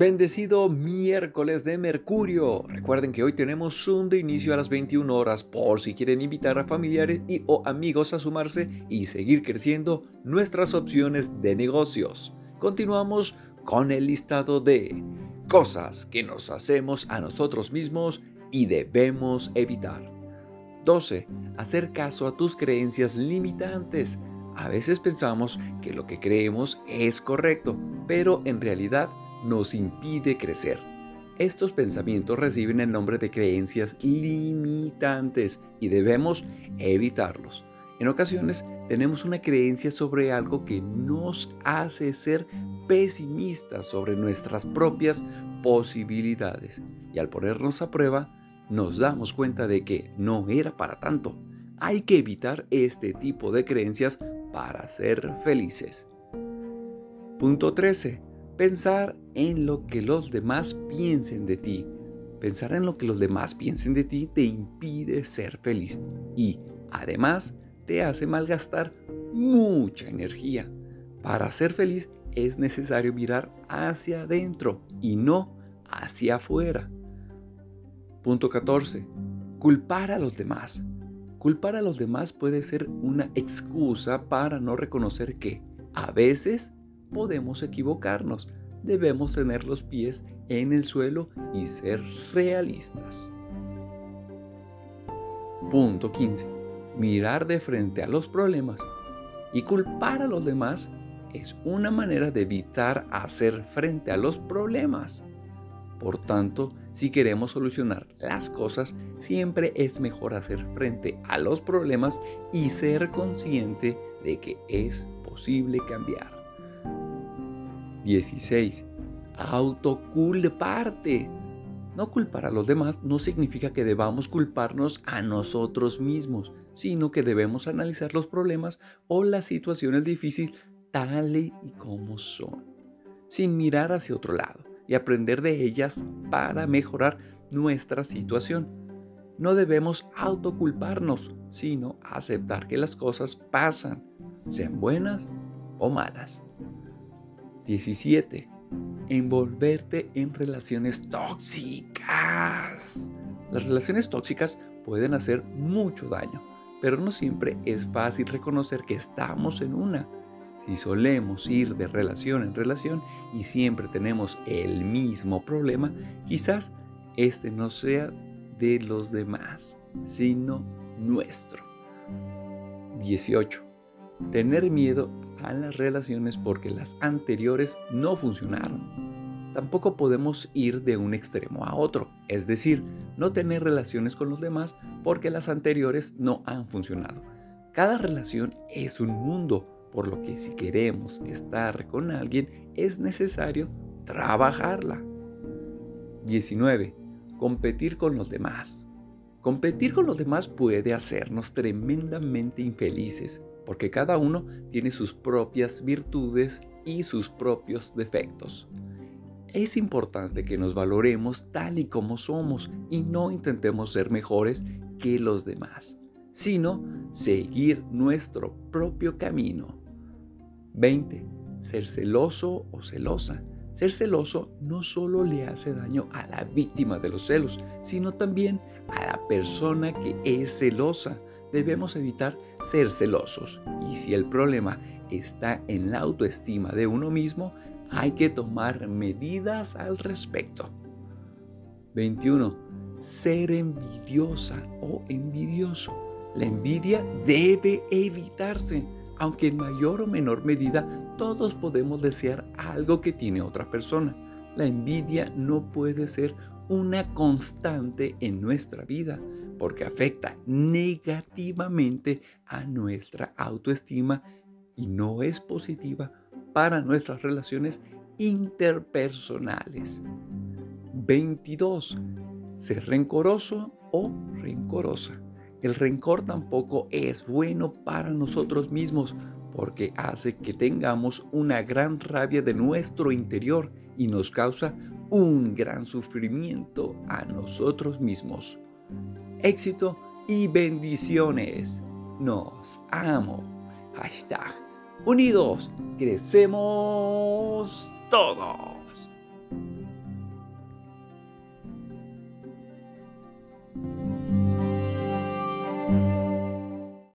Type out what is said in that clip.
Bendecido miércoles de Mercurio. Recuerden que hoy tenemos Zoom de inicio a las 21 horas por si quieren invitar a familiares y o amigos a sumarse y seguir creciendo nuestras opciones de negocios. Continuamos con el listado de cosas que nos hacemos a nosotros mismos y debemos evitar. 12. Hacer caso a tus creencias limitantes. A veces pensamos que lo que creemos es correcto, pero en realidad nos impide crecer. Estos pensamientos reciben el nombre de creencias limitantes y debemos evitarlos. En ocasiones tenemos una creencia sobre algo que nos hace ser pesimistas sobre nuestras propias posibilidades y al ponernos a prueba nos damos cuenta de que no era para tanto. Hay que evitar este tipo de creencias para ser felices. Punto 13 Pensar en lo que los demás piensen de ti. Pensar en lo que los demás piensen de ti te impide ser feliz y además te hace malgastar mucha energía. Para ser feliz es necesario mirar hacia adentro y no hacia afuera. Punto 14. Culpar a los demás. Culpar a los demás puede ser una excusa para no reconocer que a veces podemos equivocarnos. Debemos tener los pies en el suelo y ser realistas. Punto 15. Mirar de frente a los problemas y culpar a los demás es una manera de evitar hacer frente a los problemas. Por tanto, si queremos solucionar las cosas, siempre es mejor hacer frente a los problemas y ser consciente de que es posible cambiar. 16. Autoculparte. No culpar a los demás no significa que debamos culparnos a nosotros mismos, sino que debemos analizar los problemas o las situaciones difíciles tal y como son, sin mirar hacia otro lado y aprender de ellas para mejorar nuestra situación. No debemos autoculparnos, sino aceptar que las cosas pasan, sean buenas o malas. 17. Envolverte en relaciones tóxicas. Las relaciones tóxicas pueden hacer mucho daño, pero no siempre es fácil reconocer que estamos en una. Si solemos ir de relación en relación y siempre tenemos el mismo problema, quizás este no sea de los demás, sino nuestro. 18. Tener miedo las relaciones porque las anteriores no funcionaron. Tampoco podemos ir de un extremo a otro, es decir, no tener relaciones con los demás porque las anteriores no han funcionado. Cada relación es un mundo, por lo que si queremos estar con alguien es necesario trabajarla. 19. Competir con los demás. Competir con los demás puede hacernos tremendamente infelices porque cada uno tiene sus propias virtudes y sus propios defectos. Es importante que nos valoremos tal y como somos y no intentemos ser mejores que los demás, sino seguir nuestro propio camino. 20. Ser celoso o celosa. Ser celoso no solo le hace daño a la víctima de los celos, sino también a la persona que es celosa debemos evitar ser celosos. Y si el problema está en la autoestima de uno mismo, hay que tomar medidas al respecto. 21. Ser envidiosa o envidioso. La envidia debe evitarse, aunque en mayor o menor medida todos podemos desear algo que tiene otra persona. La envidia no puede ser una constante en nuestra vida porque afecta negativamente a nuestra autoestima y no es positiva para nuestras relaciones interpersonales. 22. Ser rencoroso o rencorosa. El rencor tampoco es bueno para nosotros mismos porque hace que tengamos una gran rabia de nuestro interior y nos causa un gran sufrimiento a nosotros mismos éxito y bendiciones. Nos amo. Hashtag unidos, crecemos todos.